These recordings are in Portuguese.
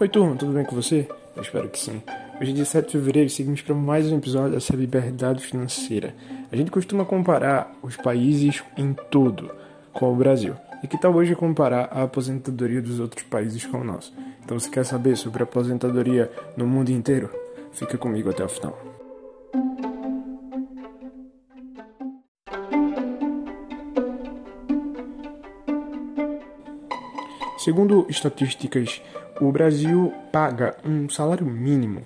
Oi, turma, tudo bem com você? Eu espero que sim. Hoje é dia 7 de fevereiro seguimos para mais um episódio dessa liberdade financeira. A gente costuma comparar os países em todo com o Brasil. E que tal hoje comparar a aposentadoria dos outros países com o nosso? Então, se quer saber sobre a aposentadoria no mundo inteiro, fica comigo até o final. Segundo estatísticas, o Brasil paga um salário mínimo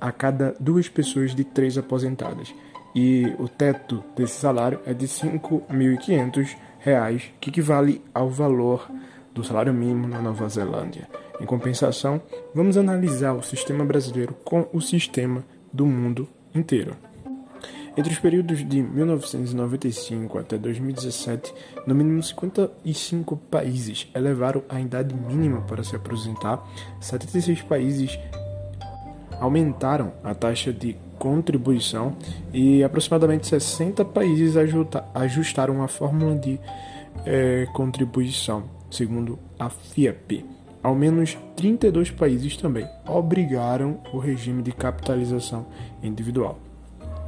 a cada duas pessoas de três aposentadas. E o teto desse salário é de R$ 5.500, que equivale ao valor do salário mínimo na Nova Zelândia. Em compensação, vamos analisar o sistema brasileiro com o sistema do mundo inteiro. Entre os períodos de 1995 até 2017, no mínimo 55 países elevaram a idade mínima para se aposentar, 76 países aumentaram a taxa de contribuição e aproximadamente 60 países ajustaram a fórmula de é, contribuição, segundo a FIAP. Ao menos 32 países também obrigaram o regime de capitalização individual.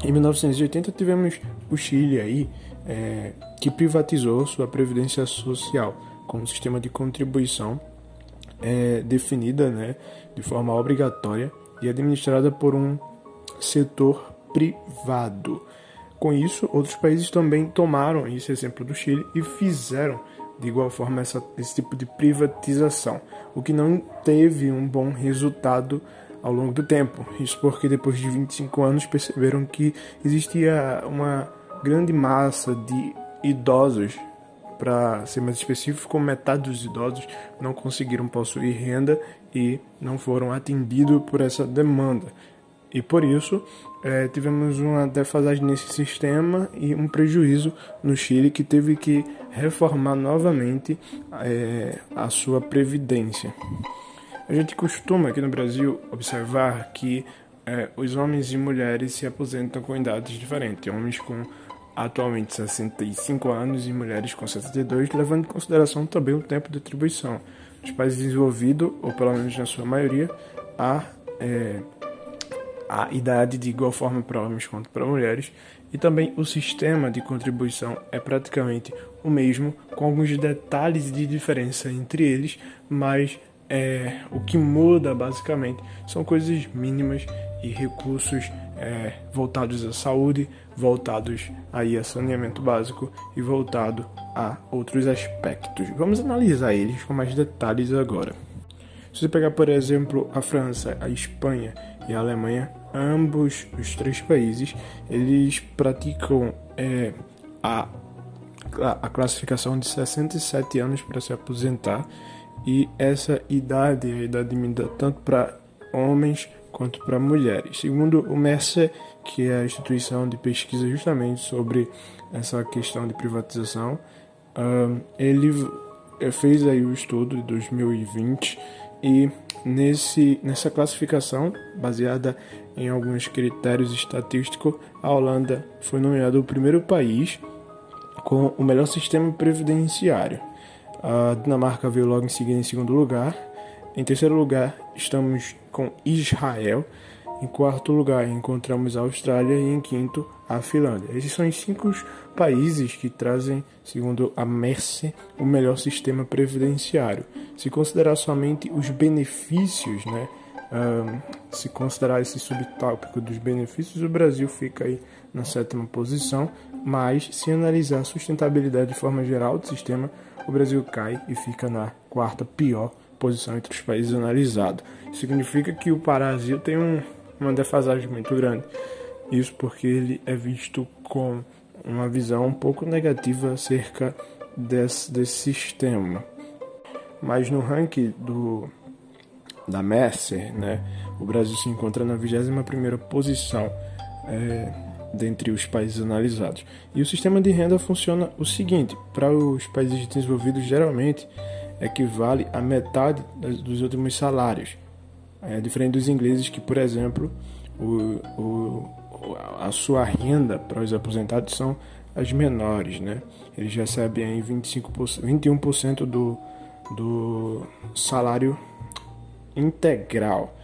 Em 1980 tivemos o Chile aí, é, que privatizou sua previdência social com um sistema de contribuição é, definida né, de forma obrigatória e administrada por um setor privado. Com isso, outros países também tomaram esse exemplo do Chile e fizeram de igual forma essa, esse tipo de privatização, o que não teve um bom resultado ao longo do tempo. Isso porque depois de 25 anos perceberam que existia uma grande massa de idosos, para ser mais específico, metade dos idosos não conseguiram possuir renda e não foram atendidos por essa demanda. E por isso é, tivemos uma defasagem nesse sistema e um prejuízo no Chile que teve que reformar novamente é, a sua previdência. A gente costuma aqui no Brasil observar que é, os homens e mulheres se aposentam com idades diferentes. Homens com atualmente 65 anos e mulheres com 72, levando em consideração também o tempo de atribuição. Nos países desenvolvidos, ou pelo menos na sua maioria, há é, a idade de igual forma para homens quanto para mulheres, e também o sistema de contribuição é praticamente o mesmo, com alguns detalhes de diferença entre eles, mas é, o que muda basicamente são coisas mínimas e recursos é, voltados à saúde, voltados aí a saneamento básico e voltado a outros aspectos. Vamos analisar eles com mais detalhes agora. Se você pegar, por exemplo, a França, a Espanha e a Alemanha, ambos os três países, eles praticam é, a, a classificação de 67 anos para se aposentar e essa idade a idade medida tanto para homens quanto para mulheres. Segundo o Mercer, que é a instituição de pesquisa justamente sobre essa questão de privatização, ele fez aí o estudo de 2020 e nesse, nessa classificação, baseada em alguns critérios estatísticos, a Holanda foi nomeada o primeiro país com o melhor sistema previdenciário. A Dinamarca veio logo em seguida em segundo lugar. Em terceiro lugar, estamos com Israel. Em quarto lugar, encontramos a Austrália e em quinto, a Finlândia. Esses são os cinco países que trazem, segundo a Mercer, o melhor sistema previdenciário. Se considerar somente os benefícios, né, se considerar esse subtópico dos benefícios, o Brasil fica aí na sétima posição, mas se analisar a sustentabilidade de forma geral do sistema, o Brasil cai e fica na quarta pior posição entre os países analisados. Significa que o Brasil tem um, uma defasagem muito grande. Isso porque ele é visto com uma visão um pouco negativa acerca desse, desse sistema. Mas no ranking do, da Mercer, né, o Brasil se encontra na 21ª posição. É, dentre os países analisados. E o sistema de renda funciona o seguinte: para os países desenvolvidos, geralmente equivale a metade dos últimos salários. É diferente dos ingleses, que, por exemplo, o, o, a sua renda para os aposentados são as menores, né? Eles recebem aí 25%, 21% do, do salário integral.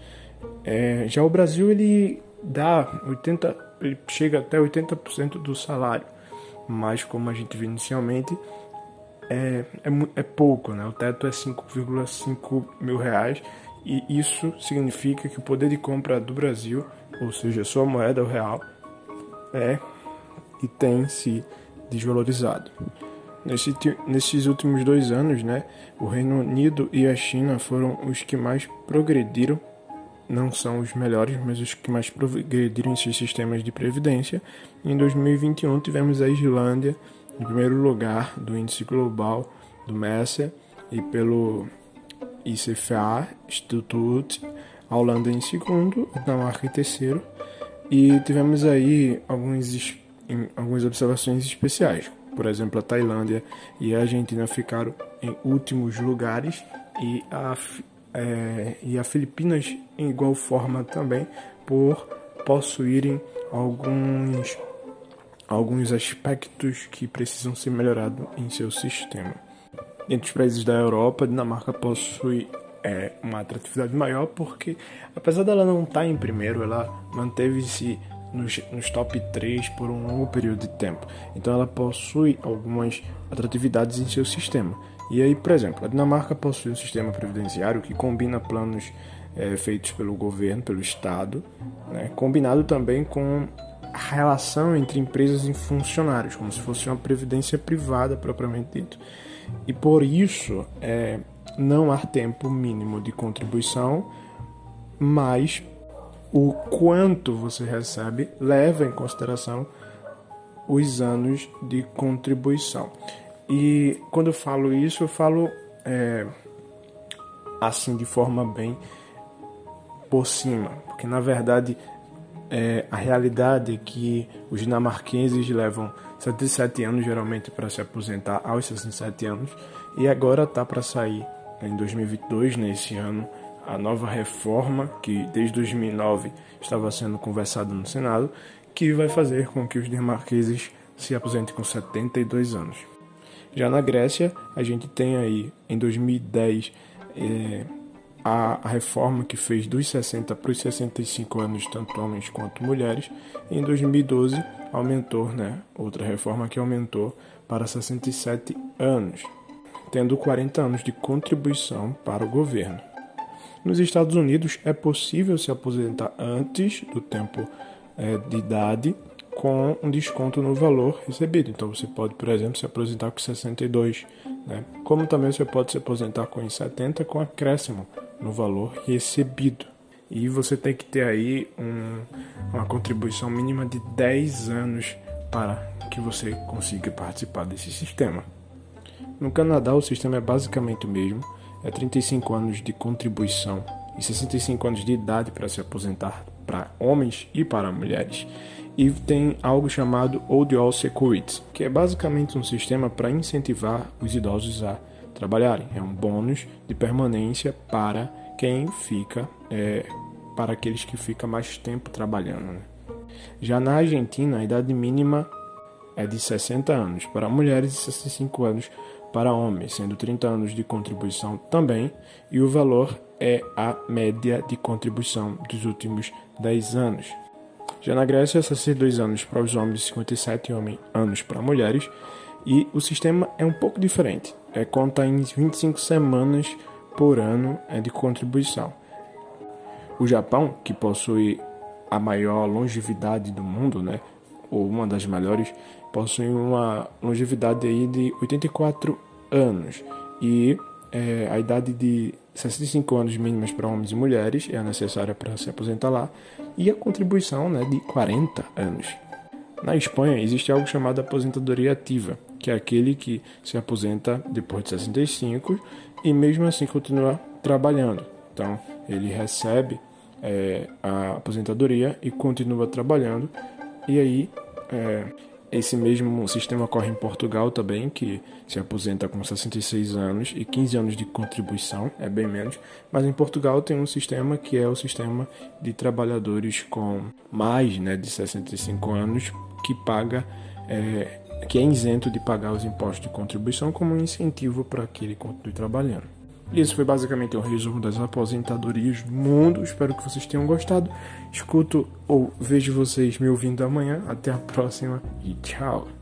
É, já o Brasil ele dá 80, ele chega até 80% do salário, mas como a gente viu inicialmente, é, é, é pouco, né? O teto é 5,5 mil reais e isso significa que o poder de compra do Brasil, ou seja, sua moeda, o real, é e tem se desvalorizado. Nesse, nesses últimos dois anos, né, o Reino Unido e a China foram os que mais progrediram, não são os melhores, mas os que mais progrediram em seus sistemas de previdência. Em 2021 tivemos a Islândia em primeiro lugar do índice global do Mercer e pelo ICFA Institute, a Holanda em segundo, a Dinamarca em terceiro. E tivemos aí alguns, algumas observações especiais. Por exemplo, a Tailândia e a Argentina ficaram em últimos lugares e a, é, e a Filipinas em igual forma também por possuírem alguns alguns aspectos que precisam ser melhorados em seu sistema. Entre os países da Europa, a Dinamarca possui é, uma atratividade maior porque, apesar dela não estar em primeiro, ela manteve-se nos, nos, top 3 por um longo período de tempo. Então ela possui algumas atratividades em seu sistema. E aí, por exemplo, a Dinamarca possui um sistema previdenciário que combina planos é, feitos pelo governo, pelo Estado, né, combinado também com a relação entre empresas e funcionários, como se fosse uma previdência privada propriamente dito. E por isso é, não há tempo mínimo de contribuição, mas o quanto você recebe leva em consideração os anos de contribuição. E quando eu falo isso, eu falo é, assim de forma bem por cima, porque na verdade é, a realidade é que os dinamarqueses levam 77 anos geralmente para se aposentar aos 67 anos e agora tá para sair em 2022, nesse ano, a nova reforma que desde 2009 estava sendo conversada no Senado, que vai fazer com que os dinamarqueses se aposentem com 72 anos. Já na Grécia, a gente tem aí em 2010 é, a, a, reforma que fez dos 60 para os 65 anos, tanto homens quanto mulheres. E em 2012 aumentou, né? Outra reforma que aumentou para 67 anos, tendo 40 anos de contribuição para o governo. Nos Estados Unidos é possível se aposentar antes do tempo é, de idade com um desconto no valor recebido. Então você pode, por exemplo, se aposentar com 62, né? como também você pode se aposentar com 70 com acréscimo no valor recebido. E você tem que ter aí um, uma contribuição mínima de 10 anos para que você consiga participar desse sistema. No Canadá, o sistema é basicamente o mesmo é 35 anos de contribuição e 65 anos de idade para se aposentar para homens e para mulheres. E tem algo chamado Old All Security, que é basicamente um sistema para incentivar os idosos a trabalharem. É um bônus de permanência para quem fica, é, para aqueles que ficam mais tempo trabalhando. Né? Já na Argentina, a idade mínima é de 60 anos para mulheres e 65 anos para homens, sendo 30 anos de contribuição também, e o valor é a média de contribuição dos últimos 10 anos. Já na Grécia, 62 anos para os homens e 57 anos para mulheres, e o sistema é um pouco diferente. É conta em 25 semanas por ano é de contribuição. O Japão, que possui a maior longevidade do mundo, né, ou uma das maiores, possui uma longevidade aí de 84 anos e é, a idade de 65 anos mínimas para homens e mulheres é a necessária para se aposentar lá e a contribuição né, de 40 anos. Na Espanha existe algo chamado aposentadoria ativa, que é aquele que se aposenta depois de 65 e mesmo assim continua trabalhando. Então ele recebe é, a aposentadoria e continua trabalhando e aí é, esse mesmo sistema ocorre em Portugal também, que se aposenta com 66 anos e 15 anos de contribuição, é bem menos. Mas em Portugal tem um sistema que é o sistema de trabalhadores com mais né, de 65 anos que paga, é, que é isento de pagar os impostos de contribuição como um incentivo para que ele continue trabalhando. Esse foi basicamente o resumo das aposentadorias do mundo. Espero que vocês tenham gostado. Escuto ou vejo vocês me ouvindo amanhã. Até a próxima e tchau.